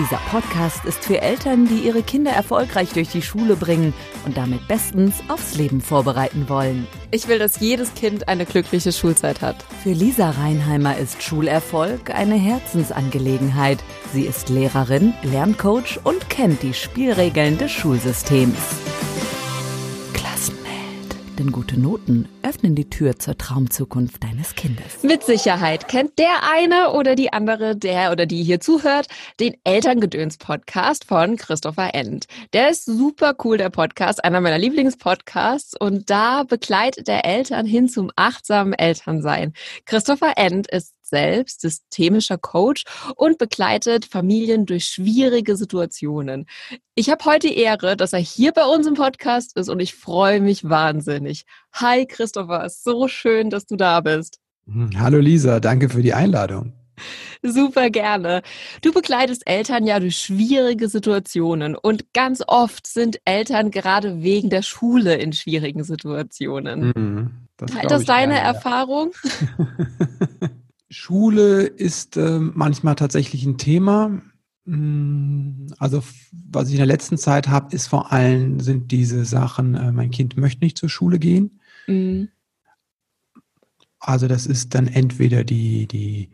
Dieser Podcast ist für Eltern, die ihre Kinder erfolgreich durch die Schule bringen und damit bestens aufs Leben vorbereiten wollen. Ich will, dass jedes Kind eine glückliche Schulzeit hat. Für Lisa Reinheimer ist Schulerfolg eine Herzensangelegenheit. Sie ist Lehrerin, Lerncoach und kennt die Spielregeln des Schulsystems. Denn gute Noten öffnen die Tür zur Traumzukunft deines Kindes. Mit Sicherheit kennt der eine oder die andere, der oder die hier zuhört, den Elterngedöns-Podcast von Christopher End. Der ist super cool, der Podcast, einer meiner Lieblingspodcasts. Und da begleitet der Eltern hin zum achtsamen Elternsein. Christopher End ist selbst systemischer Coach und begleitet Familien durch schwierige Situationen. Ich habe heute die Ehre, dass er hier bei uns im Podcast ist und ich freue mich wahnsinnig. Hi Christopher, so schön, dass du da bist. Hm, hallo Lisa, danke für die Einladung. Super gerne. Du begleitest Eltern ja durch schwierige Situationen und ganz oft sind Eltern gerade wegen der Schule in schwierigen Situationen. Mhm, das Teilt das deine gerne, Erfahrung? Schule ist äh, manchmal tatsächlich ein Thema. Mm, also was ich in der letzten Zeit habe, ist vor allem sind diese Sachen, äh, mein Kind möchte nicht zur Schule gehen. Mhm. Also das ist dann entweder die, die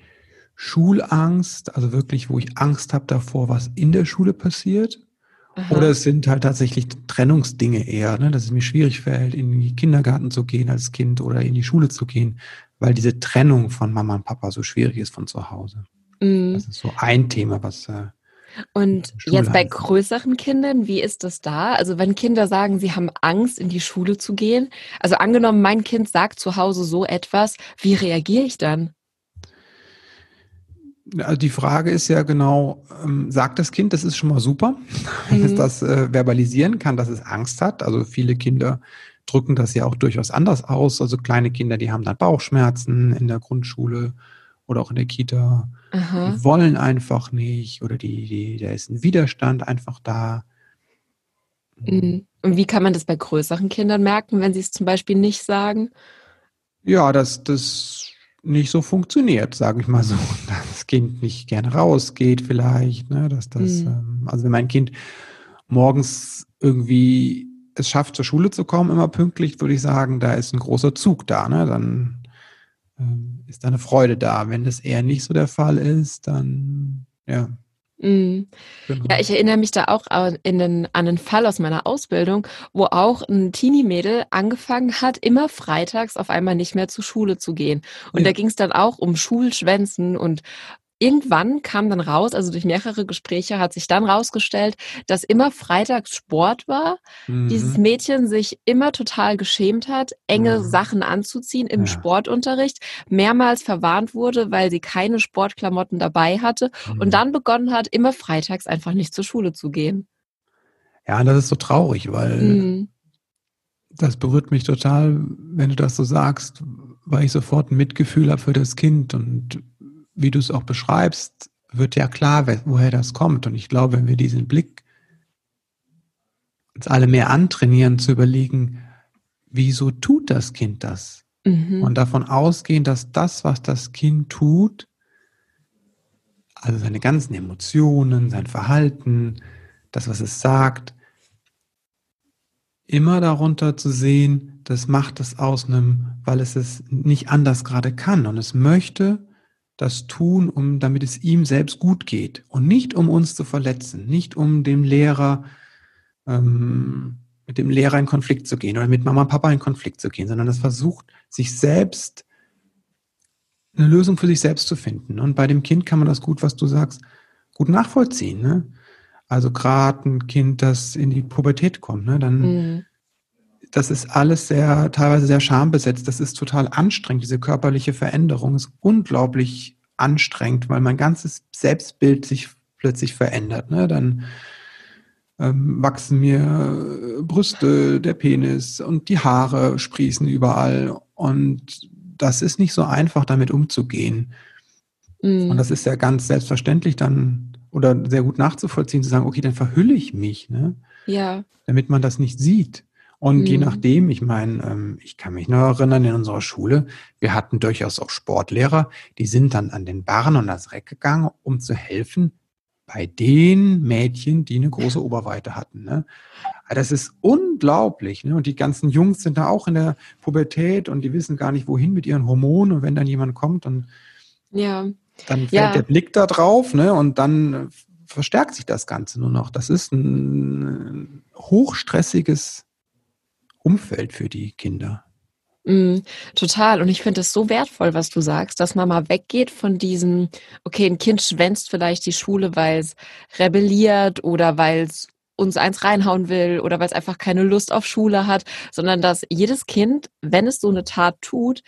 Schulangst, also wirklich, wo ich Angst habe davor, was in der Schule passiert. Aha. Oder es sind halt tatsächlich Trennungsdinge eher, ne, dass es mir schwierig fällt, in den Kindergarten zu gehen als Kind oder in die Schule zu gehen, weil diese Trennung von Mama und Papa so schwierig ist von zu Hause. Mhm. Das ist so ein Thema, was. Äh, und jetzt bei größeren Kindern, wie ist das da? Also wenn Kinder sagen, sie haben Angst, in die Schule zu gehen, also angenommen, mein Kind sagt zu Hause so etwas, wie reagiere ich dann? Also die Frage ist ja genau, ähm, sagt das Kind, das ist schon mal super, wenn es mhm. das äh, verbalisieren kann, dass es Angst hat. Also viele Kinder drücken das ja auch durchaus anders aus. Also kleine Kinder, die haben dann Bauchschmerzen in der Grundschule oder auch in der Kita. Aha. Die wollen einfach nicht oder die, die, da ist ein Widerstand einfach da. Mhm. Und wie kann man das bei größeren Kindern merken, wenn sie es zum Beispiel nicht sagen? Ja, dass das nicht so funktioniert, sage ich mal so. Dass das Kind nicht gerne rausgeht vielleicht, ne? dass das, mhm. ähm, also wenn mein Kind morgens irgendwie es schafft, zur Schule zu kommen, immer pünktlich, würde ich sagen, da ist ein großer Zug da. Ne? Dann ähm, ist da eine Freude da. Wenn das eher nicht so der Fall ist, dann ja. Mhm. Genau. Ja, ich erinnere mich da auch in den, an einen Fall aus meiner Ausbildung, wo auch ein Teenie-Mädel angefangen hat, immer freitags auf einmal nicht mehr zur Schule zu gehen. Und ja. da ging es dann auch um Schulschwänzen und irgendwann kam dann raus, also durch mehrere Gespräche hat sich dann rausgestellt, dass immer freitags Sport war, mhm. dieses Mädchen sich immer total geschämt hat, enge mhm. Sachen anzuziehen im ja. Sportunterricht, mehrmals verwarnt wurde, weil sie keine Sportklamotten dabei hatte mhm. und dann begonnen hat, immer freitags einfach nicht zur Schule zu gehen. Ja, das ist so traurig, weil mhm. das berührt mich total, wenn du das so sagst, weil ich sofort ein Mitgefühl habe für das Kind und wie du es auch beschreibst, wird ja klar, woher das kommt. Und ich glaube, wenn wir diesen Blick uns alle mehr antrainieren, zu überlegen, wieso tut das Kind das? Mhm. Und davon ausgehen, dass das, was das Kind tut, also seine ganzen Emotionen, sein Verhalten, das, was es sagt, immer darunter zu sehen, das macht es aus einem, weil es es nicht anders gerade kann und es möchte das tun, um, damit es ihm selbst gut geht und nicht um uns zu verletzen, nicht um dem Lehrer, ähm, mit dem Lehrer in Konflikt zu gehen oder mit Mama und Papa in Konflikt zu gehen, sondern es versucht, sich selbst eine Lösung für sich selbst zu finden. Und bei dem Kind kann man das gut, was du sagst, gut nachvollziehen. Ne? Also gerade ein Kind, das in die Pubertät kommt, ne? dann mhm das ist alles sehr, teilweise sehr schambesetzt. Das ist total anstrengend. Diese körperliche Veränderung ist unglaublich anstrengend, weil mein ganzes Selbstbild sich plötzlich verändert. Ne? Dann ähm, wachsen mir Brüste, der Penis und die Haare sprießen überall. Und das ist nicht so einfach, damit umzugehen. Mhm. Und das ist ja ganz selbstverständlich dann oder sehr gut nachzuvollziehen, zu sagen, okay, dann verhülle ich mich. Ne? Ja. Damit man das nicht sieht. Und mhm. je nachdem, ich meine, ähm, ich kann mich noch erinnern, in unserer Schule, wir hatten durchaus auch Sportlehrer, die sind dann an den Barren und das Reck gegangen, um zu helfen bei den Mädchen, die eine große Oberweite hatten. Ne? Das ist unglaublich. Ne? Und die ganzen Jungs sind da auch in der Pubertät und die wissen gar nicht, wohin mit ihren Hormonen. Und wenn dann jemand kommt, dann, ja. dann fällt ja. der Blick da drauf ne? und dann verstärkt sich das Ganze nur noch. Das ist ein hochstressiges Umfeld für die Kinder. Mm, total. Und ich finde es so wertvoll, was du sagst, dass man mal weggeht von diesem, okay, ein Kind schwänzt vielleicht die Schule, weil es rebelliert oder weil es uns eins reinhauen will oder weil es einfach keine Lust auf Schule hat, sondern dass jedes Kind, wenn es so eine Tat tut,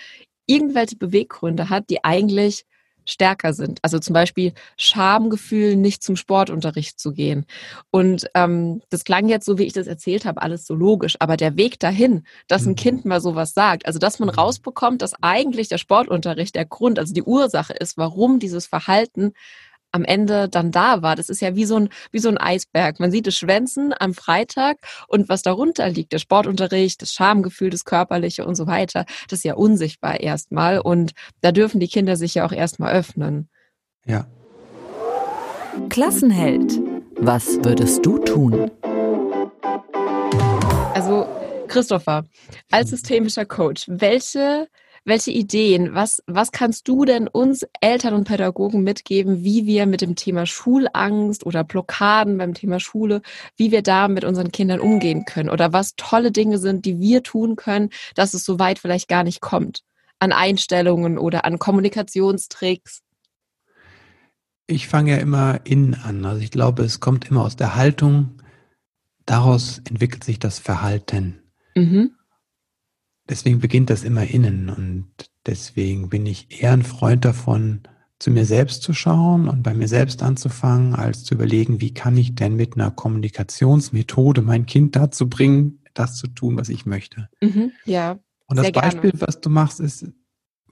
irgendwelche Beweggründe hat, die eigentlich stärker sind. Also zum Beispiel Schamgefühl, nicht zum Sportunterricht zu gehen. Und ähm, das klang jetzt so, wie ich das erzählt habe, alles so logisch. Aber der Weg dahin, dass ein mhm. Kind mal sowas sagt, also dass man rausbekommt, dass eigentlich der Sportunterricht der Grund, also die Ursache ist, warum dieses Verhalten am Ende dann da war. Das ist ja wie so ein, wie so ein Eisberg. Man sieht es schwänzen am Freitag und was darunter liegt, der Sportunterricht, das Schamgefühl, das Körperliche und so weiter, das ist ja unsichtbar erstmal und da dürfen die Kinder sich ja auch erstmal öffnen. Ja. Klassenheld. Was würdest du tun? Also, Christopher, als systemischer Coach, welche welche Ideen, was, was kannst du denn uns Eltern und Pädagogen mitgeben, wie wir mit dem Thema Schulangst oder Blockaden beim Thema Schule, wie wir da mit unseren Kindern umgehen können oder was tolle Dinge sind, die wir tun können, dass es so weit vielleicht gar nicht kommt? An Einstellungen oder an Kommunikationstricks? Ich fange ja immer innen an. Also ich glaube, es kommt immer aus der Haltung. Daraus entwickelt sich das Verhalten. Mhm deswegen beginnt das immer innen und deswegen bin ich eher ein Freund davon, zu mir selbst zu schauen und bei mir selbst anzufangen, als zu überlegen, wie kann ich denn mit einer Kommunikationsmethode mein Kind dazu bringen, das zu tun, was ich möchte. Mhm, ja. Und das Beispiel, gerne. was du machst, ist,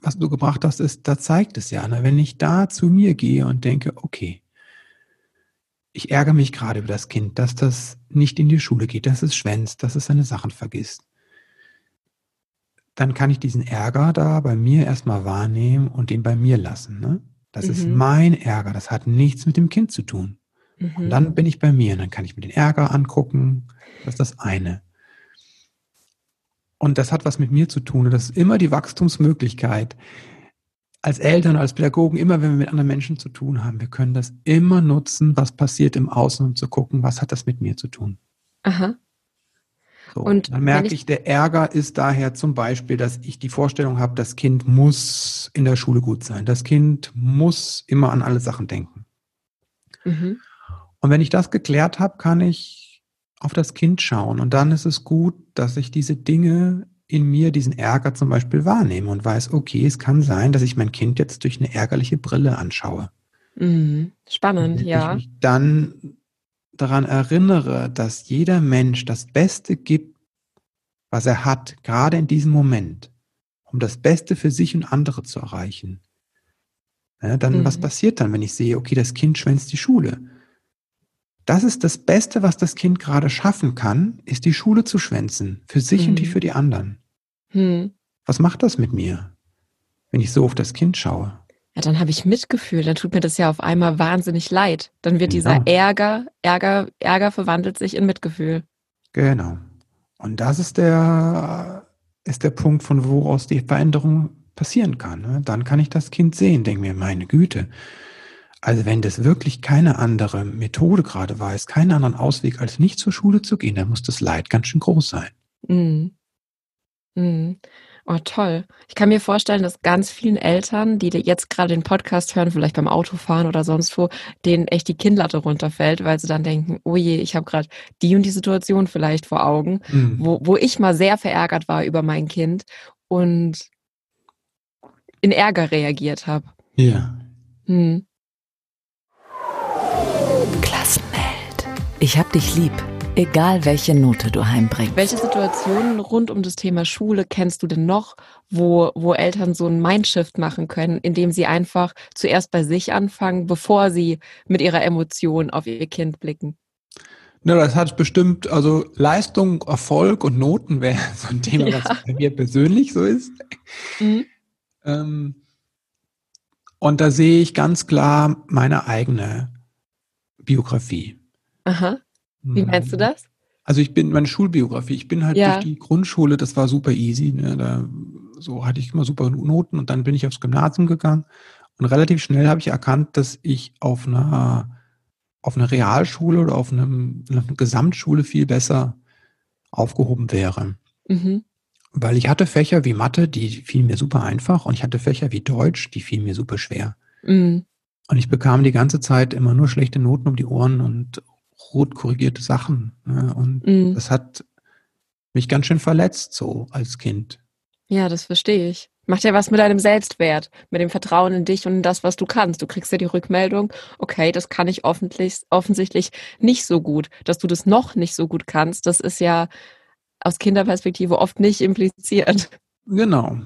was du gebracht hast, ist, da zeigt es ja, ne? wenn ich da zu mir gehe und denke, okay, ich ärgere mich gerade über das Kind, dass das nicht in die Schule geht, dass es schwänzt, dass es seine Sachen vergisst dann kann ich diesen Ärger da bei mir erstmal wahrnehmen und ihn bei mir lassen. Ne? Das mhm. ist mein Ärger, das hat nichts mit dem Kind zu tun. Mhm. Und dann bin ich bei mir und dann kann ich mir den Ärger angucken. Das ist das eine. Und das hat was mit mir zu tun. Und das ist immer die Wachstumsmöglichkeit. Als Eltern, als Pädagogen, immer wenn wir mit anderen Menschen zu tun haben, wir können das immer nutzen, was passiert im Außen, um zu gucken, was hat das mit mir zu tun. Aha. So, und dann merke ich, ich, der Ärger ist daher zum Beispiel, dass ich die Vorstellung habe, das Kind muss in der Schule gut sein. Das Kind muss immer an alle Sachen denken. Mhm. Und wenn ich das geklärt habe, kann ich auf das Kind schauen. Und dann ist es gut, dass ich diese Dinge in mir, diesen Ärger zum Beispiel wahrnehme und weiß, okay, es kann sein, dass ich mein Kind jetzt durch eine ärgerliche Brille anschaue. Mhm. Spannend, ja. Dann daran erinnere, dass jeder Mensch das Beste gibt, was er hat, gerade in diesem Moment, um das Beste für sich und andere zu erreichen, ja, dann mhm. was passiert dann, wenn ich sehe, okay, das Kind schwänzt die Schule? Das ist das Beste, was das Kind gerade schaffen kann, ist die Schule zu schwänzen, für sich mhm. und die für die anderen. Mhm. Was macht das mit mir, wenn ich so auf das Kind schaue? Ja, dann habe ich Mitgefühl, dann tut mir das ja auf einmal wahnsinnig leid. Dann wird genau. dieser Ärger, Ärger, Ärger verwandelt sich in Mitgefühl. Genau. Und das ist der, ist der Punkt, von woraus die Veränderung passieren kann. Ne? Dann kann ich das Kind sehen, denke mir, meine Güte. Also wenn das wirklich keine andere Methode gerade weiß, keinen anderen Ausweg, als nicht zur Schule zu gehen, dann muss das Leid ganz schön groß sein. Mhm. Mhm. Oh, toll. Ich kann mir vorstellen, dass ganz vielen Eltern, die jetzt gerade den Podcast hören, vielleicht beim Autofahren oder sonst wo, denen echt die Kinnlatte runterfällt, weil sie dann denken, oh je, ich habe gerade die und die Situation vielleicht vor Augen, mhm. wo, wo ich mal sehr verärgert war über mein Kind und in Ärger reagiert habe. Ja. Hm. Klassenwelt. Ich hab dich lieb. Egal welche Note du heimbringst. Welche Situationen rund um das Thema Schule kennst du denn noch, wo, wo Eltern so einen Mindshift machen können, indem sie einfach zuerst bei sich anfangen, bevor sie mit ihrer Emotion auf ihr Kind blicken? Ja, das hat bestimmt, also Leistung, Erfolg und Noten wäre so ein Thema, ja. was bei mir persönlich so ist. Mhm. Ähm, und da sehe ich ganz klar meine eigene Biografie. Aha. Wie meinst du das? Also ich bin meine Schulbiografie. Ich bin halt ja. durch die Grundschule, das war super easy. Ne? Da, so hatte ich immer super Noten und dann bin ich aufs Gymnasium gegangen und relativ schnell habe ich erkannt, dass ich auf einer auf einer Realschule oder auf, einem, auf einer Gesamtschule viel besser aufgehoben wäre. Mhm. Weil ich hatte Fächer wie Mathe, die fielen mir super einfach und ich hatte Fächer wie Deutsch, die fielen mir super schwer. Mhm. Und ich bekam die ganze Zeit immer nur schlechte Noten um die Ohren und rot korrigierte Sachen. Ne? Und mhm. das hat mich ganz schön verletzt, so als Kind. Ja, das verstehe ich. Macht ja was mit deinem Selbstwert, mit dem Vertrauen in dich und in das, was du kannst. Du kriegst ja die Rückmeldung, okay, das kann ich offensichtlich nicht so gut. Dass du das noch nicht so gut kannst, das ist ja aus Kinderperspektive oft nicht impliziert. Genau.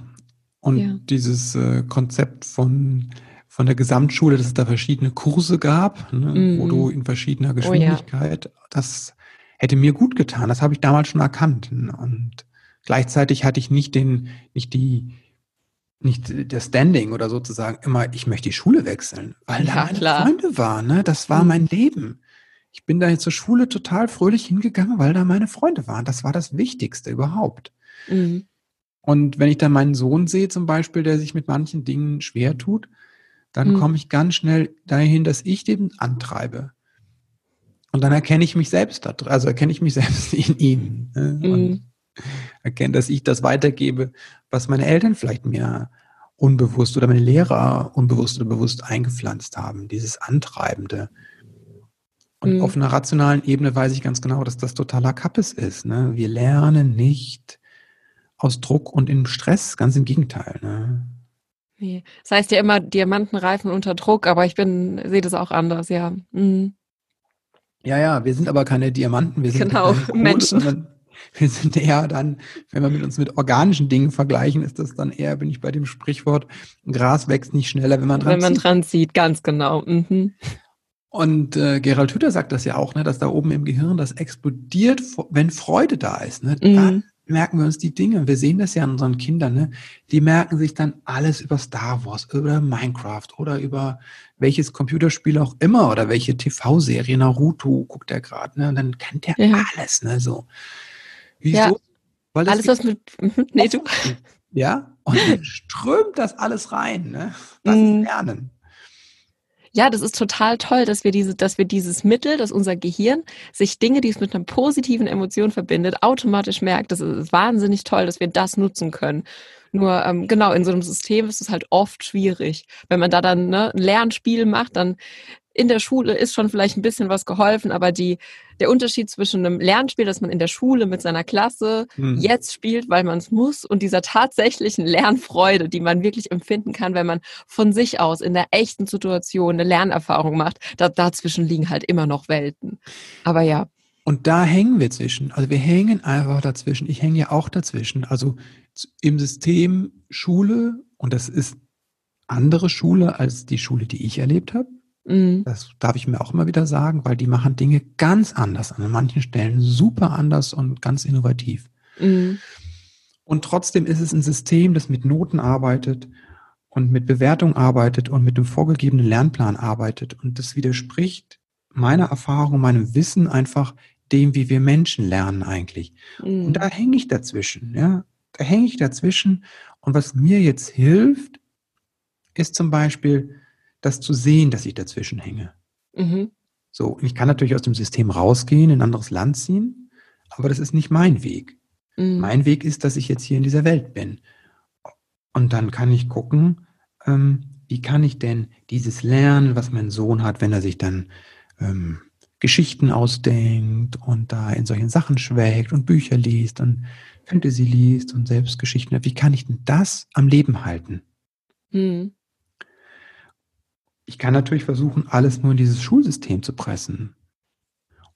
Und ja. dieses äh, Konzept von, von der Gesamtschule, dass es da verschiedene Kurse gab, ne, mm. wo du in verschiedener Geschwindigkeit, oh, ja. das hätte mir gut getan. Das habe ich damals schon erkannt. Und gleichzeitig hatte ich nicht den, nicht die, nicht der Standing oder sozusagen immer, ich möchte die Schule wechseln, weil ja, da meine klar. Freunde waren, ne? Das war mhm. mein Leben. Ich bin da jetzt zur Schule total fröhlich hingegangen, weil da meine Freunde waren. Das war das Wichtigste überhaupt. Mhm. Und wenn ich dann meinen Sohn sehe, zum Beispiel, der sich mit manchen Dingen schwer tut, dann mhm. komme ich ganz schnell dahin, dass ich den antreibe. Und dann erkenne ich mich selbst da, also erkenne ich mich selbst in ihm. Ne? Und mhm erkennen, dass ich das weitergebe, was meine Eltern vielleicht mir unbewusst oder meine Lehrer unbewusst oder bewusst eingepflanzt haben, dieses Antreibende. Und mhm. auf einer rationalen Ebene weiß ich ganz genau, dass das totaler Kappes ist. Ne? Wir lernen nicht aus Druck und im Stress, ganz im Gegenteil. Ne? Nee. Das heißt ja immer, Diamanten reifen unter Druck, aber ich bin, sehe das auch anders, ja. Mhm. Ja, ja, wir sind aber keine Diamanten, wir sind genau, Kohle, Menschen. Wir sind eher dann, wenn wir mit uns mit organischen Dingen vergleichen, ist das dann eher, bin ich bei dem Sprichwort, Gras wächst nicht schneller, wenn man dran Wenn man zieht. dran zieht, ganz genau. Mhm. Und äh, Gerald Hüther sagt das ja auch, ne, dass da oben im Gehirn das explodiert, wenn Freude da ist. Ne? Mhm. Merken wir uns die Dinge. Wir sehen das ja an unseren Kindern. Ne? Die merken sich dann alles über Star Wars, über Minecraft oder über welches Computerspiel auch immer oder welche TV-Serie, Naruto guckt er gerade. Ne? Und dann kennt er ja. alles. Ne? So. Wieso? Ja, alles, was mit. Mhm, nee, du. Ja, und dann strömt das alles rein. Ne? Das ist mhm. Lernen. Ja, das ist total toll, dass wir diese, dass wir dieses Mittel, dass unser Gehirn sich Dinge, die es mit einer positiven Emotion verbindet, automatisch merkt. Das ist wahnsinnig toll, dass wir das nutzen können. Nur ähm, genau, in so einem System ist es halt oft schwierig. Wenn man da dann ne, ein Lernspiel macht, dann in der Schule ist schon vielleicht ein bisschen was geholfen, aber die, der Unterschied zwischen einem Lernspiel, das man in der Schule mit seiner Klasse hm. jetzt spielt, weil man es muss, und dieser tatsächlichen Lernfreude, die man wirklich empfinden kann, wenn man von sich aus in der echten Situation eine Lernerfahrung macht, da, dazwischen liegen halt immer noch Welten. Aber ja. Und da hängen wir zwischen. Also wir hängen einfach dazwischen. Ich hänge ja auch dazwischen. Also im System Schule, und das ist andere Schule als die Schule, die ich erlebt habe Mhm. Das darf ich mir auch immer wieder sagen, weil die machen Dinge ganz anders, an manchen Stellen super anders und ganz innovativ. Mhm. Und trotzdem ist es ein System, das mit Noten arbeitet und mit Bewertung arbeitet und mit dem vorgegebenen Lernplan arbeitet. Und das widerspricht meiner Erfahrung, meinem Wissen einfach dem, wie wir Menschen lernen eigentlich. Mhm. Und da hänge ich dazwischen, ja. Da hänge ich dazwischen. Und was mir jetzt hilft, ist zum Beispiel, das zu sehen, dass ich dazwischen hänge. Mhm. So, ich kann natürlich aus dem System rausgehen, in ein anderes Land ziehen, aber das ist nicht mein Weg. Mhm. Mein Weg ist, dass ich jetzt hier in dieser Welt bin. Und dann kann ich gucken, ähm, wie kann ich denn dieses lernen, was mein Sohn hat, wenn er sich dann ähm, Geschichten ausdenkt und da in solchen Sachen schwelgt und Bücher liest und Fantasy liest und selbst Geschichten. Wie kann ich denn das am Leben halten? Mhm. Ich kann natürlich versuchen, alles nur in dieses Schulsystem zu pressen.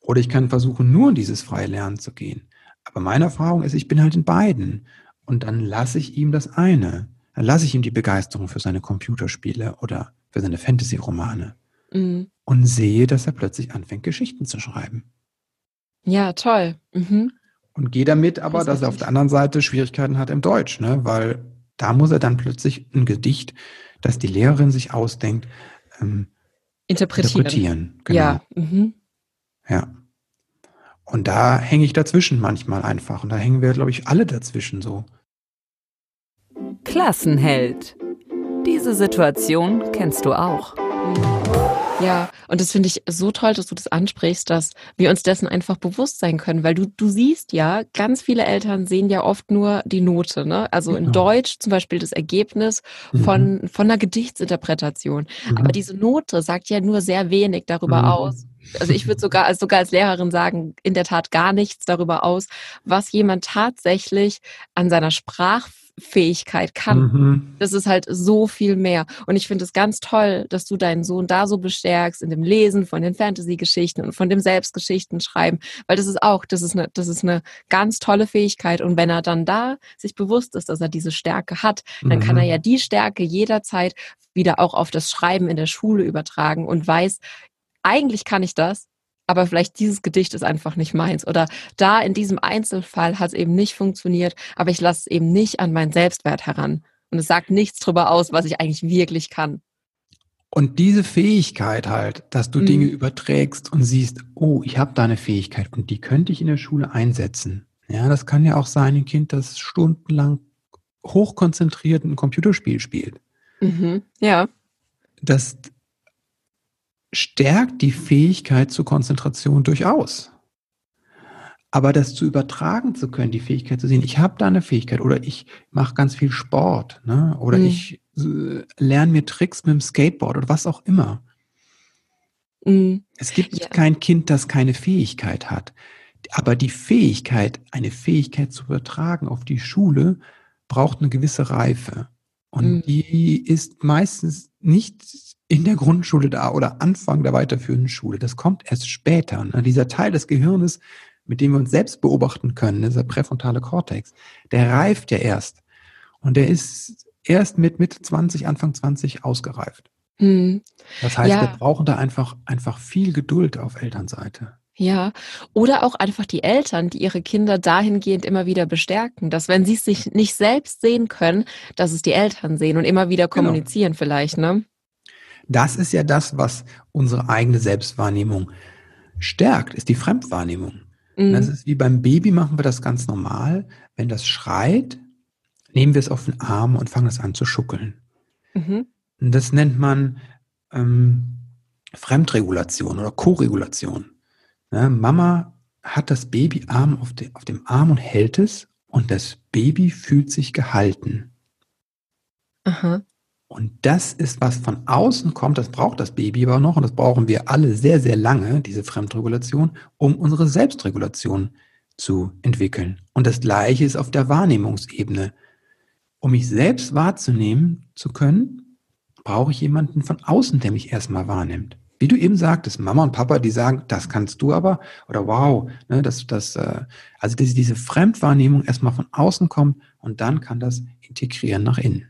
Oder ich kann versuchen, nur in dieses freie Lernen zu gehen. Aber meine Erfahrung ist, ich bin halt in beiden. Und dann lasse ich ihm das eine. Dann lasse ich ihm die Begeisterung für seine Computerspiele oder für seine Fantasy-Romane. Mhm. Und sehe, dass er plötzlich anfängt, Geschichten zu schreiben. Ja, toll. Mhm. Und gehe damit aber, das dass er auf der anderen Seite Schwierigkeiten hat im Deutsch, ne? weil da muss er dann plötzlich ein Gedicht, das die Lehrerin sich ausdenkt, ähm, interpretieren. interpretieren. Genau. Ja. Mhm. ja. Und da hänge ich dazwischen manchmal einfach. Und da hängen wir, glaube ich, alle dazwischen so. Klassenheld. Diese Situation kennst du auch. Ja, und das finde ich so toll, dass du das ansprichst, dass wir uns dessen einfach bewusst sein können, weil du, du siehst ja, ganz viele Eltern sehen ja oft nur die Note, ne? Also genau. in Deutsch zum Beispiel das Ergebnis von, mhm. von einer Gedichtsinterpretation. Mhm. Aber diese Note sagt ja nur sehr wenig darüber mhm. aus. Also ich würde sogar, also sogar als Lehrerin sagen, in der Tat gar nichts darüber aus, was jemand tatsächlich an seiner Sprach Fähigkeit kann. Mhm. Das ist halt so viel mehr. Und ich finde es ganz toll, dass du deinen Sohn da so bestärkst in dem Lesen von den Fantasy-Geschichten und von dem Selbstgeschichten schreiben, weil das ist auch, das ist eine, das ist eine ganz tolle Fähigkeit. Und wenn er dann da sich bewusst ist, dass er diese Stärke hat, dann mhm. kann er ja die Stärke jederzeit wieder auch auf das Schreiben in der Schule übertragen und weiß, eigentlich kann ich das, aber vielleicht dieses Gedicht ist einfach nicht meins. Oder da in diesem Einzelfall hat es eben nicht funktioniert, aber ich lasse es eben nicht an meinen Selbstwert heran. Und es sagt nichts darüber aus, was ich eigentlich wirklich kann. Und diese Fähigkeit halt, dass du mhm. Dinge überträgst und siehst, oh, ich habe da eine Fähigkeit und die könnte ich in der Schule einsetzen. Ja, das kann ja auch sein, ein Kind, das stundenlang hochkonzentriert ein Computerspiel spielt. Mhm. Ja. Das, stärkt die Fähigkeit zur Konzentration durchaus. Aber das zu übertragen zu können, die Fähigkeit zu sehen, ich habe da eine Fähigkeit oder ich mache ganz viel Sport ne? oder mhm. ich äh, lerne mir Tricks mit dem Skateboard oder was auch immer. Mhm. Es gibt ja. kein Kind, das keine Fähigkeit hat. Aber die Fähigkeit, eine Fähigkeit zu übertragen auf die Schule, braucht eine gewisse Reife. Und mhm. die ist meistens nicht in der Grundschule da oder Anfang der weiterführenden Schule. Das kommt erst später. Ne? Dieser Teil des Gehirnes, mit dem wir uns selbst beobachten können, dieser präfrontale Kortex, der reift ja erst. Und der ist erst mit Mitte 20, Anfang 20 ausgereift. Hm. Das heißt, ja. wir brauchen da einfach, einfach viel Geduld auf Elternseite. Ja, oder auch einfach die Eltern, die ihre Kinder dahingehend immer wieder bestärken, dass wenn sie es sich nicht selbst sehen können, dass es die Eltern sehen und immer wieder genau. kommunizieren genau. vielleicht, ne? Das ist ja das, was unsere eigene Selbstwahrnehmung stärkt, ist die Fremdwahrnehmung. Mhm. Das ist wie beim Baby machen wir das ganz normal. Wenn das schreit, nehmen wir es auf den Arm und fangen es an zu schuckeln. Mhm. Das nennt man ähm, Fremdregulation oder Koregulation. Ja, Mama hat das Babyarm auf, de, auf dem Arm und hält es und das Baby fühlt sich gehalten. Aha. Und das ist, was von außen kommt, das braucht das Baby aber noch und das brauchen wir alle sehr, sehr lange, diese Fremdregulation, um unsere Selbstregulation zu entwickeln. Und das Gleiche ist auf der Wahrnehmungsebene. Um mich selbst wahrzunehmen zu können, brauche ich jemanden von außen, der mich erstmal wahrnimmt. Wie du eben sagtest, Mama und Papa, die sagen, das kannst du aber, oder wow, ne, das, das, äh, also diese Fremdwahrnehmung erstmal von außen kommt und dann kann das integrieren nach innen.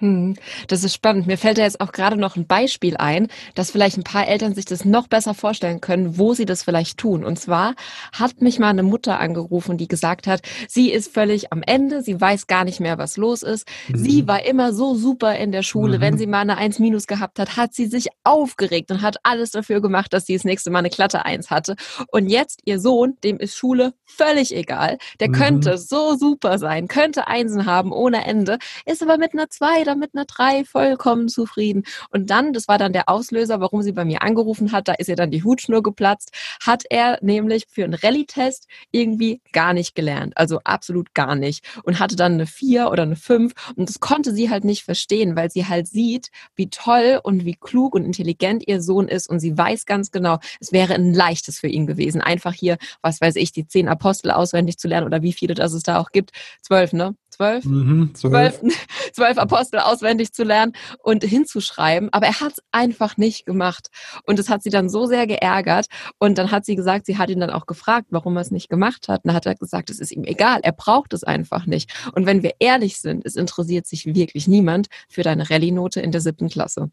Hm, das ist spannend. Mir fällt da jetzt auch gerade noch ein Beispiel ein, dass vielleicht ein paar Eltern sich das noch besser vorstellen können, wo sie das vielleicht tun. Und zwar hat mich mal eine Mutter angerufen, die gesagt hat, sie ist völlig am Ende, sie weiß gar nicht mehr, was los ist. Mhm. Sie war immer so super in der Schule. Mhm. Wenn sie mal eine 1 minus gehabt hat, hat sie sich aufgeregt und hat alles dafür gemacht, dass sie das nächste Mal eine glatte 1 hatte. Und jetzt ihr Sohn, dem ist Schule völlig egal. Der mhm. könnte so super sein, könnte Einsen haben ohne Ende, ist aber mit einer 2 oder mit einer drei vollkommen zufrieden. Und dann, das war dann der Auslöser, warum sie bei mir angerufen hat, da ist ihr dann die Hutschnur geplatzt, hat er nämlich für einen Rallye-Test irgendwie gar nicht gelernt. Also absolut gar nicht. Und hatte dann eine vier oder eine fünf. Und das konnte sie halt nicht verstehen, weil sie halt sieht, wie toll und wie klug und intelligent ihr Sohn ist. Und sie weiß ganz genau, es wäre ein leichtes für ihn gewesen. Einfach hier, was weiß ich, die zehn Apostel auswendig zu lernen oder wie viele das es da auch gibt. Zwölf, ne? Zwölf, mhm, zwölf. zwölf Apostel auswendig zu lernen und hinzuschreiben. Aber er hat es einfach nicht gemacht. Und das hat sie dann so sehr geärgert. Und dann hat sie gesagt, sie hat ihn dann auch gefragt, warum er es nicht gemacht hat. Und dann hat er gesagt, es ist ihm egal. Er braucht es einfach nicht. Und wenn wir ehrlich sind, es interessiert sich wirklich niemand für deine Rallye-Note in der siebten Klasse.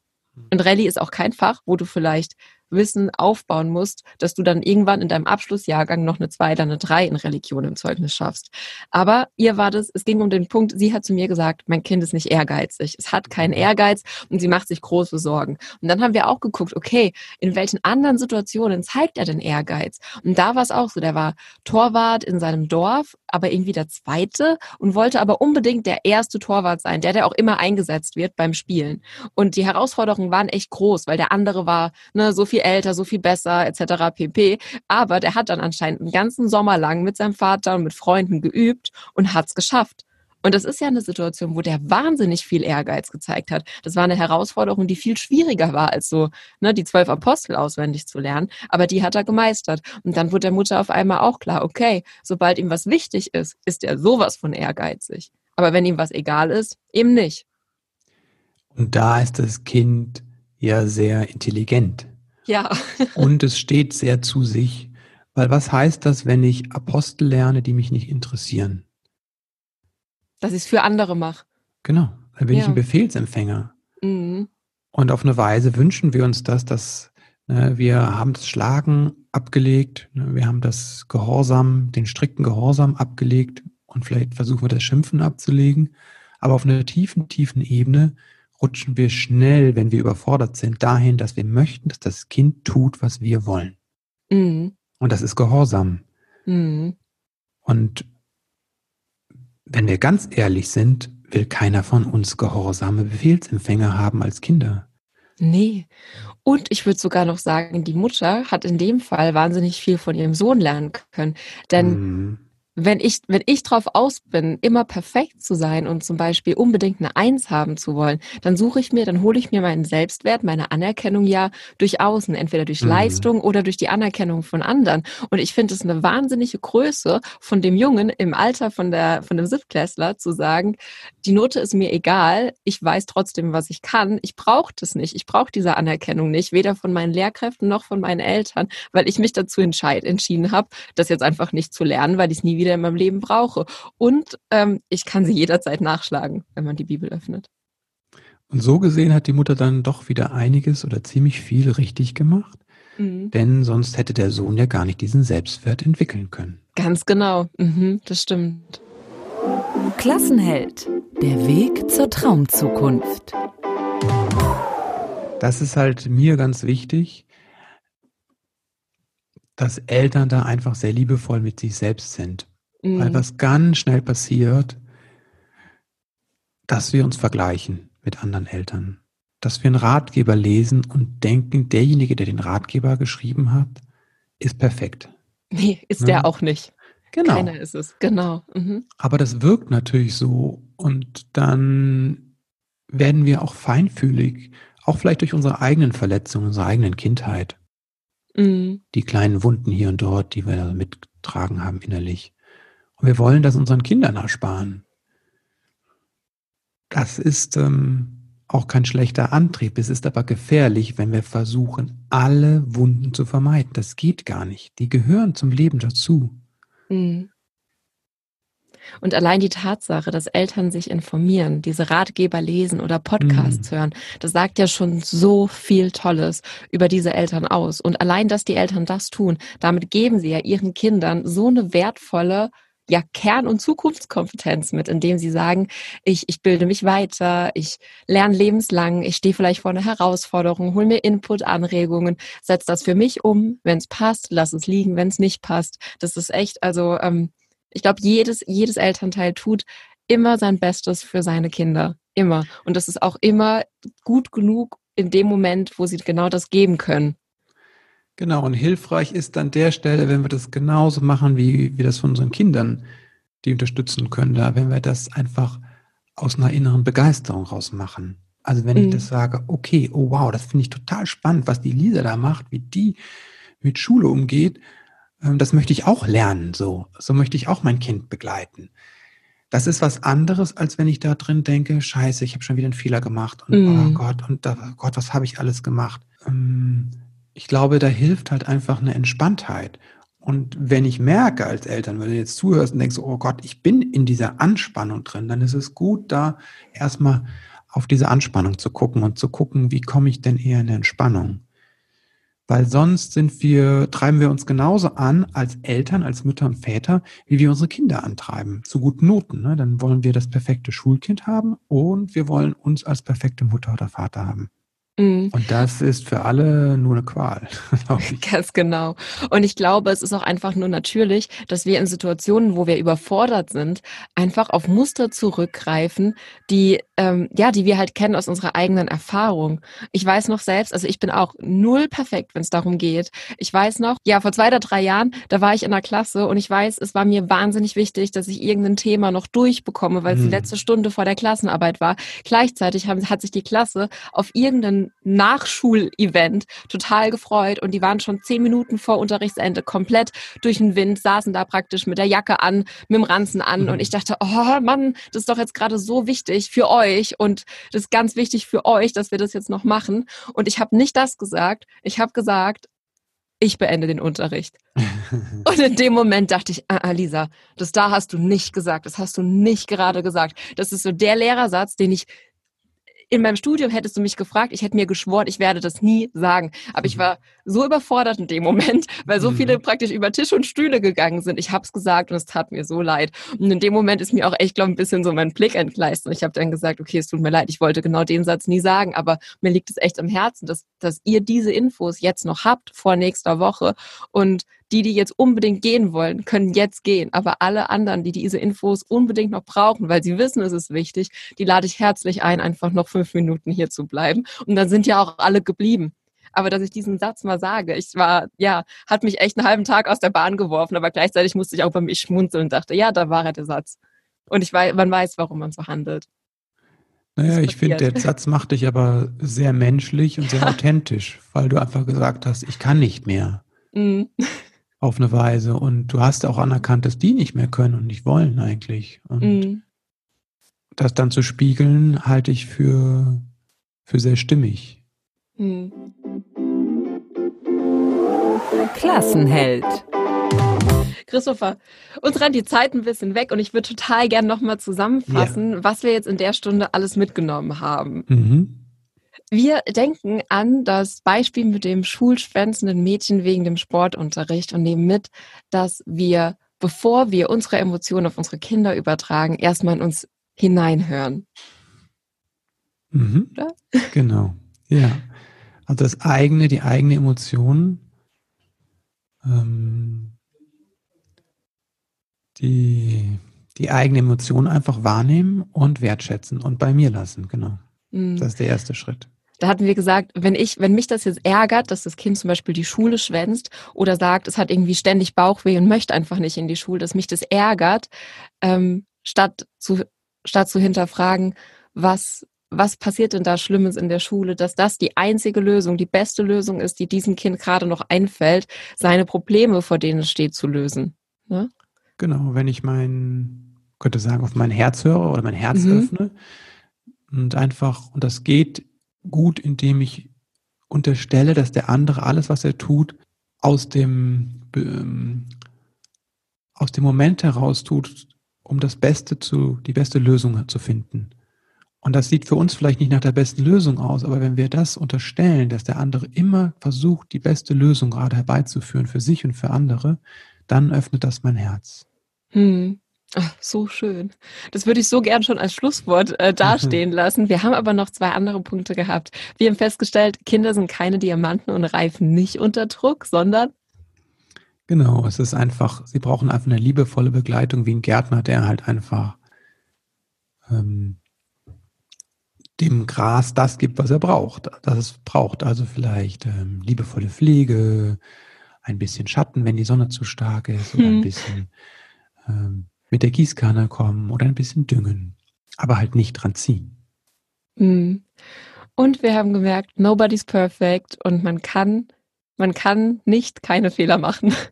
Und Rallye ist auch kein Fach, wo du vielleicht Wissen aufbauen musst, dass du dann irgendwann in deinem Abschlussjahrgang noch eine 2 oder eine 3 in Religion im Zeugnis schaffst. Aber ihr war das, es ging um den Punkt, sie hat zu mir gesagt, mein Kind ist nicht ehrgeizig. Es hat keinen mhm. Ehrgeiz und sie macht sich große Sorgen. Und dann haben wir auch geguckt, okay, in welchen anderen Situationen zeigt er denn Ehrgeiz? Und da war es auch so, der war Torwart in seinem Dorf, aber irgendwie der Zweite und wollte aber unbedingt der erste Torwart sein, der, der auch immer eingesetzt wird beim Spielen. Und die Herausforderungen waren echt groß, weil der andere war ne, so viel älter, so viel besser, etc. pp. Aber der hat dann anscheinend einen ganzen Sommer lang mit seinem Vater und mit Freunden geübt und hat's geschafft. Und das ist ja eine Situation, wo der wahnsinnig viel Ehrgeiz gezeigt hat. Das war eine Herausforderung, die viel schwieriger war, als so ne, die zwölf Apostel auswendig zu lernen. Aber die hat er gemeistert. Und dann wurde der Mutter auf einmal auch klar, okay, sobald ihm was wichtig ist, ist er sowas von ehrgeizig. Aber wenn ihm was egal ist, eben nicht. Und da ist das Kind ja sehr intelligent. Ja. Und es steht sehr zu sich. Weil was heißt das, wenn ich Apostel lerne, die mich nicht interessieren? Dass ich es für andere mache. Genau. Dann bin ja. ich ein Befehlsempfänger. Mhm. Und auf eine Weise wünschen wir uns das, dass ne, wir haben das Schlagen abgelegt, ne, wir haben das Gehorsam, den strikten Gehorsam abgelegt und vielleicht versuchen wir das Schimpfen abzulegen. Aber auf einer tiefen, tiefen Ebene rutschen wir schnell, wenn wir überfordert sind, dahin, dass wir möchten, dass das Kind tut, was wir wollen. Mhm. Und das ist Gehorsam. Mhm. Und wenn wir ganz ehrlich sind, will keiner von uns gehorsame Befehlsempfänger haben als Kinder. Nee. Und ich würde sogar noch sagen, die Mutter hat in dem Fall wahnsinnig viel von ihrem Sohn lernen können. Denn mhm wenn ich, wenn ich drauf aus bin, immer perfekt zu sein und zum Beispiel unbedingt eine Eins haben zu wollen, dann suche ich mir, dann hole ich mir meinen Selbstwert, meine Anerkennung ja durch Außen, entweder durch mhm. Leistung oder durch die Anerkennung von anderen. Und ich finde es eine wahnsinnige Größe von dem Jungen im Alter von der, von dem Siebtklässler zu sagen, die Note ist mir egal, ich weiß trotzdem, was ich kann, ich brauche das nicht, ich brauche diese Anerkennung nicht, weder von meinen Lehrkräften noch von meinen Eltern, weil ich mich dazu entscheid, entschieden habe, das jetzt einfach nicht zu lernen, weil ich es nie wieder wieder in meinem Leben brauche. Und ähm, ich kann sie jederzeit nachschlagen, wenn man die Bibel öffnet. Und so gesehen hat die Mutter dann doch wieder einiges oder ziemlich viel richtig gemacht. Mhm. Denn sonst hätte der Sohn ja gar nicht diesen Selbstwert entwickeln können. Ganz genau, mhm, das stimmt. Klassenheld. Der Weg zur Traumzukunft. Das ist halt mir ganz wichtig, dass Eltern da einfach sehr liebevoll mit sich selbst sind. Mhm. Weil was ganz schnell passiert, dass wir uns vergleichen mit anderen Eltern. Dass wir einen Ratgeber lesen und denken, derjenige, der den Ratgeber geschrieben hat, ist perfekt. Nee, ist ja? der auch nicht. Genau. Keiner ist es, genau. Mhm. Aber das wirkt natürlich so und dann werden wir auch feinfühlig, auch vielleicht durch unsere eigenen Verletzungen, unsere eigenen Kindheit. Mhm. Die kleinen Wunden hier und dort, die wir mittragen haben innerlich. Und wir wollen das unseren Kindern ersparen. Das ist ähm, auch kein schlechter Antrieb. Es ist aber gefährlich, wenn wir versuchen, alle Wunden zu vermeiden. Das geht gar nicht. Die gehören zum Leben dazu. Mhm. Und allein die Tatsache, dass Eltern sich informieren, diese Ratgeber lesen oder Podcasts mhm. hören, das sagt ja schon so viel Tolles über diese Eltern aus. Und allein, dass die Eltern das tun, damit geben sie ja ihren Kindern so eine wertvolle ja, Kern- und Zukunftskompetenz mit, indem sie sagen, ich, ich bilde mich weiter, ich lerne lebenslang, ich stehe vielleicht vor einer Herausforderung, hol mir Input, Anregungen, setz das für mich um, wenn es passt, lass es liegen, wenn es nicht passt. Das ist echt, also ähm, ich glaube, jedes, jedes Elternteil tut immer sein Bestes für seine Kinder. Immer. Und das ist auch immer gut genug in dem Moment, wo sie genau das geben können. Genau, und hilfreich ist an der Stelle, wenn wir das genauso machen, wie wir das von unseren Kindern, die unterstützen können, da, wenn wir das einfach aus einer inneren Begeisterung raus machen. Also wenn mhm. ich das sage, okay, oh wow, das finde ich total spannend, was die Lisa da macht, wie die mit Schule umgeht, ähm, das möchte ich auch lernen, so. So möchte ich auch mein Kind begleiten. Das ist was anderes, als wenn ich da drin denke, scheiße, ich habe schon wieder einen Fehler gemacht und mm. oh mhm. Gott, und da, Gott, was habe ich alles gemacht? Ich glaube, da hilft halt einfach eine Entspanntheit. Und wenn ich merke als Eltern, wenn du jetzt zuhörst und denkst, oh Gott, ich bin in dieser Anspannung drin, dann ist es gut, da erstmal auf diese Anspannung zu gucken und zu gucken, wie komme ich denn eher in eine Entspannung. Weil sonst sind wir, treiben wir uns genauso an als Eltern, als Mütter und Väter, wie wir unsere Kinder antreiben. Zu guten Noten. Ne? Dann wollen wir das perfekte Schulkind haben und wir wollen uns als perfekte Mutter oder Vater haben. Mhm. Und das ist für alle nur eine Qual. Ganz genau. Und ich glaube, es ist auch einfach nur natürlich, dass wir in Situationen, wo wir überfordert sind, einfach auf Muster zurückgreifen, die ähm, ja, die wir halt kennen aus unserer eigenen Erfahrung. Ich weiß noch selbst, also ich bin auch null perfekt, wenn es darum geht. Ich weiß noch, ja, vor zwei oder drei Jahren, da war ich in der Klasse und ich weiß, es war mir wahnsinnig wichtig, dass ich irgendein Thema noch durchbekomme, weil es mhm. die letzte Stunde vor der Klassenarbeit war. Gleichzeitig haben, hat sich die Klasse auf irgendeinen Nachschulevent total gefreut und die waren schon zehn Minuten vor Unterrichtsende komplett durch den Wind, saßen da praktisch mit der Jacke an, mit dem Ranzen an mhm. und ich dachte, oh Mann, das ist doch jetzt gerade so wichtig für euch und das ist ganz wichtig für euch, dass wir das jetzt noch machen. Und ich habe nicht das gesagt, ich habe gesagt, ich beende den Unterricht. Und in dem Moment dachte ich, ah, Lisa, das da hast du nicht gesagt, das hast du nicht gerade gesagt. Das ist so der Lehrersatz, den ich in meinem Studium hättest du mich gefragt, ich hätte mir geschworen, ich werde das nie sagen. Aber ich mhm. war so überfordert in dem Moment, weil so viele mhm. praktisch über Tisch und Stühle gegangen sind. Ich habe es gesagt und es tat mir so leid. Und in dem Moment ist mir auch echt, glaube ich, ein bisschen so mein Blick entgleist. Und ich habe dann gesagt, okay, es tut mir leid, ich wollte genau den Satz nie sagen, aber mir liegt es echt am Herzen, dass, dass ihr diese Infos jetzt noch habt vor nächster Woche. Und die, die jetzt unbedingt gehen wollen, können jetzt gehen. Aber alle anderen, die diese Infos unbedingt noch brauchen, weil sie wissen, es ist wichtig, die lade ich herzlich ein, einfach noch fünf Minuten hier zu bleiben. Und dann sind ja auch alle geblieben. Aber dass ich diesen Satz mal sage, ich war, ja, hat mich echt einen halben Tag aus der Bahn geworfen, aber gleichzeitig musste ich auch bei mir schmunzeln und dachte, ja, da war er der Satz. Und ich weiß, man weiß, warum man so handelt. Naja, ich finde, der Satz macht dich aber sehr menschlich und sehr authentisch, weil du einfach gesagt hast, ich kann nicht mehr. Mhm auf eine Weise. Und du hast auch anerkannt, dass die nicht mehr können und nicht wollen eigentlich. Und mhm. das dann zu spiegeln, halte ich für, für sehr stimmig. Mhm. Klassenheld. Christopher, uns rennt die Zeit ein bisschen weg und ich würde total gern nochmal zusammenfassen, ja. was wir jetzt in der Stunde alles mitgenommen haben. Mhm. Wir denken an das Beispiel mit dem schulschwänzenden Mädchen wegen dem Sportunterricht und nehmen mit, dass wir, bevor wir unsere Emotionen auf unsere Kinder übertragen, erstmal in uns hineinhören. Mhm. Genau. Ja. Also das eigene, die eigene Emotion, ähm, die, die eigene Emotion einfach wahrnehmen und wertschätzen und bei mir lassen, genau. Mhm. Das ist der erste Schritt. Da hatten wir gesagt, wenn ich, wenn mich das jetzt ärgert, dass das Kind zum Beispiel die Schule schwänzt oder sagt, es hat irgendwie ständig Bauchweh und möchte einfach nicht in die Schule, dass mich das ärgert, ähm, statt zu, statt zu hinterfragen, was, was passiert denn da Schlimmes in der Schule, dass das die einzige Lösung, die beste Lösung ist, die diesem Kind gerade noch einfällt, seine Probleme, vor denen es steht, zu lösen. Ne? Genau, wenn ich mein, könnte sagen, auf mein Herz höre oder mein Herz mhm. öffne und einfach, und das geht gut, indem ich unterstelle, dass der andere alles, was er tut, aus dem, ähm, aus dem Moment heraus tut, um das Beste zu, die beste Lösung zu finden. Und das sieht für uns vielleicht nicht nach der besten Lösung aus, aber wenn wir das unterstellen, dass der andere immer versucht, die beste Lösung gerade herbeizuführen für sich und für andere, dann öffnet das mein Herz. Hm. Ach, so schön. Das würde ich so gern schon als Schlusswort äh, dastehen lassen. Wir haben aber noch zwei andere Punkte gehabt. Wir haben festgestellt, Kinder sind keine Diamanten und reifen nicht unter Druck, sondern Genau, es ist einfach, sie brauchen einfach eine liebevolle Begleitung wie ein Gärtner, der halt einfach ähm, dem Gras das gibt, was er braucht, das es braucht. Also vielleicht ähm, liebevolle Pflege, ein bisschen Schatten, wenn die Sonne zu stark ist, oder hm. ein bisschen ähm, mit der Gießkanne kommen oder ein bisschen düngen, aber halt nicht dran ziehen. Mhm. Und wir haben gemerkt, nobody's perfect und man kann, man kann nicht keine Fehler machen.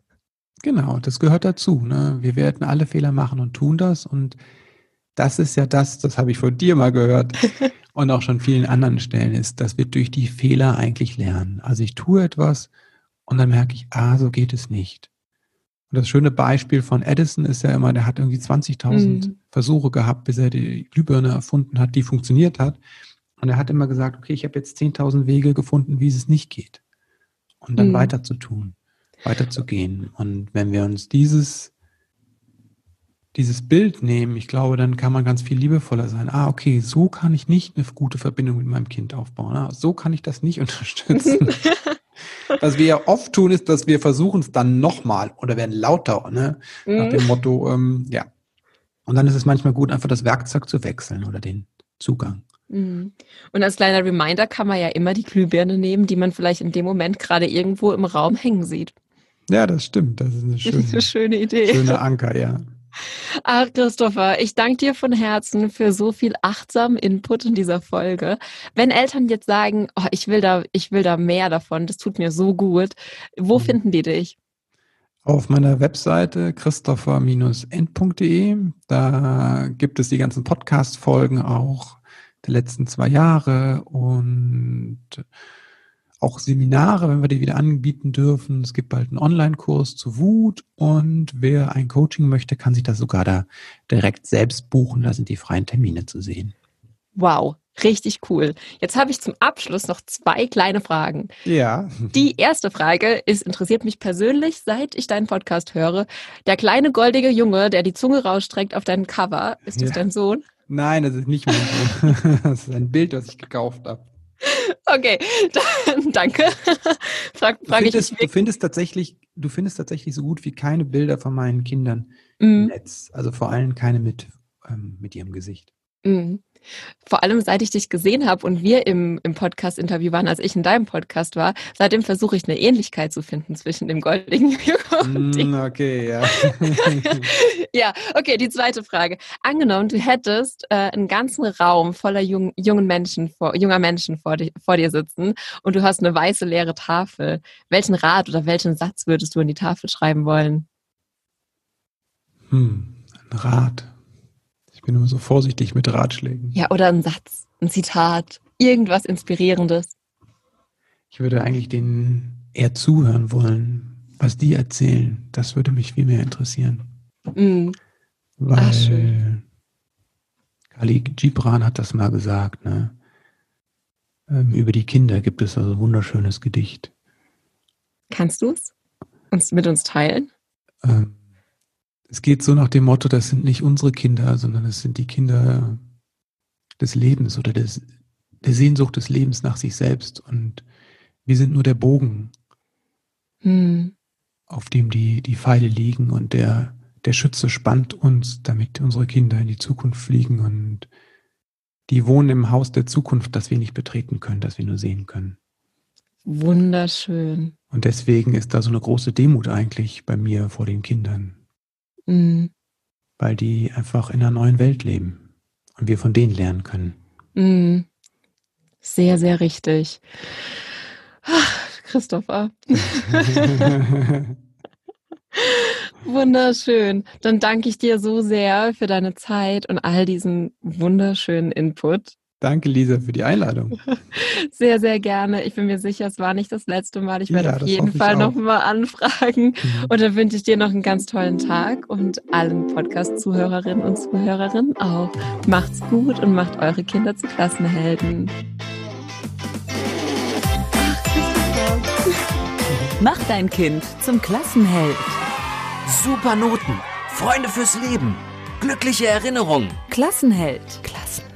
Genau, das gehört dazu. Ne? Wir werden alle Fehler machen und tun das und das ist ja das, das habe ich von dir mal gehört und auch schon vielen anderen Stellen ist, dass wir durch die Fehler eigentlich lernen. Also ich tue etwas und dann merke ich, ah, so geht es nicht. Und das schöne Beispiel von Edison ist ja immer, der hat irgendwie 20.000 mhm. Versuche gehabt, bis er die Glühbirne erfunden hat, die funktioniert hat. Und er hat immer gesagt, okay, ich habe jetzt 10.000 Wege gefunden, wie es nicht geht. und dann mhm. weiter zu tun, weiterzugehen. Und wenn wir uns dieses, dieses Bild nehmen, ich glaube, dann kann man ganz viel liebevoller sein. Ah, okay, so kann ich nicht eine gute Verbindung mit meinem Kind aufbauen. Ah, so kann ich das nicht unterstützen. Was wir ja oft tun, ist, dass wir versuchen es dann nochmal oder werden lauter, ne? Nach dem mhm. Motto, ähm, ja. Und dann ist es manchmal gut, einfach das Werkzeug zu wechseln oder den Zugang. Mhm. Und als kleiner Reminder kann man ja immer die Glühbirne nehmen, die man vielleicht in dem Moment gerade irgendwo im Raum hängen sieht. Ja, das stimmt. Das ist eine schöne, eine schöne Idee. Schöne Anker, ja. Ach, Christopher, ich danke dir von Herzen für so viel achtsamen Input in dieser Folge. Wenn Eltern jetzt sagen, oh, ich will da, ich will da mehr davon, das tut mir so gut, wo mhm. finden die dich? Auf meiner Webseite christopher-end.de. Da gibt es die ganzen Podcast-Folgen auch der letzten zwei Jahre und auch Seminare, wenn wir die wieder anbieten dürfen. Es gibt bald einen Online-Kurs zu Wut und wer ein Coaching möchte, kann sich das sogar da direkt selbst buchen. Da sind die freien Termine zu sehen. Wow, richtig cool. Jetzt habe ich zum Abschluss noch zwei kleine Fragen. Ja. Die erste Frage ist, interessiert mich persönlich, seit ich deinen Podcast höre. Der kleine goldige Junge, der die Zunge rausstreckt auf deinem Cover, ist das ja. dein Sohn? Nein, das ist nicht mein Sohn. das ist ein Bild, das ich gekauft habe. Okay, danke. Frag, frag du, findest, ich du findest tatsächlich, du findest tatsächlich so gut wie keine Bilder von meinen Kindern mm. im mhm. Netz. Also vor allem keine mit, ähm, mit ihrem Gesicht. Mm. Vor allem seit ich dich gesehen habe und wir im, im Podcast-Interview waren, als ich in deinem Podcast war, seitdem versuche ich eine Ähnlichkeit zu finden zwischen dem goldigen und dem. Mm, okay, ja. ja, okay, die zweite Frage. Angenommen, du hättest äh, einen ganzen Raum voller jung, jungen Menschen vor, junger Menschen vor, di vor dir sitzen und du hast eine weiße leere Tafel. Welchen Rat oder welchen Satz würdest du in die Tafel schreiben wollen? Hm, ein Rat bin immer so vorsichtig mit Ratschlägen. Ja, oder ein Satz, ein Zitat, irgendwas Inspirierendes. Ich würde eigentlich denen eher zuhören wollen, was die erzählen. Das würde mich viel mehr interessieren. Mm. Weil Ach, Khalid Gibran hat das mal gesagt, ne? Ähm, über die Kinder gibt es also ein wunderschönes Gedicht. Kannst du es uns mit uns teilen? Ähm, es geht so nach dem Motto, das sind nicht unsere Kinder, sondern es sind die Kinder des Lebens oder des, der Sehnsucht des Lebens nach sich selbst. Und wir sind nur der Bogen, hm. auf dem die, die Pfeile liegen und der, der Schütze spannt uns, damit unsere Kinder in die Zukunft fliegen und die wohnen im Haus der Zukunft, das wir nicht betreten können, das wir nur sehen können. Wunderschön. Und deswegen ist da so eine große Demut eigentlich bei mir vor den Kindern. Mhm. Weil die einfach in einer neuen Welt leben und wir von denen lernen können. Mhm. Sehr, sehr richtig. Ach, Christopher. Wunderschön. Dann danke ich dir so sehr für deine Zeit und all diesen wunderschönen Input. Danke, Lisa, für die Einladung. Sehr, sehr gerne. Ich bin mir sicher, es war nicht das letzte Mal. Ich werde ja, auf jeden Fall nochmal anfragen. Mhm. Und dann wünsche ich dir noch einen ganz tollen Tag und allen Podcast-Zuhörerinnen und Zuhörerinnen auch. Macht's gut und macht eure Kinder zu Klassenhelden. Mach dein Kind zum Klassenheld. Super Noten, Freunde fürs Leben, glückliche Erinnerungen. Klassenheld. Klassenheld.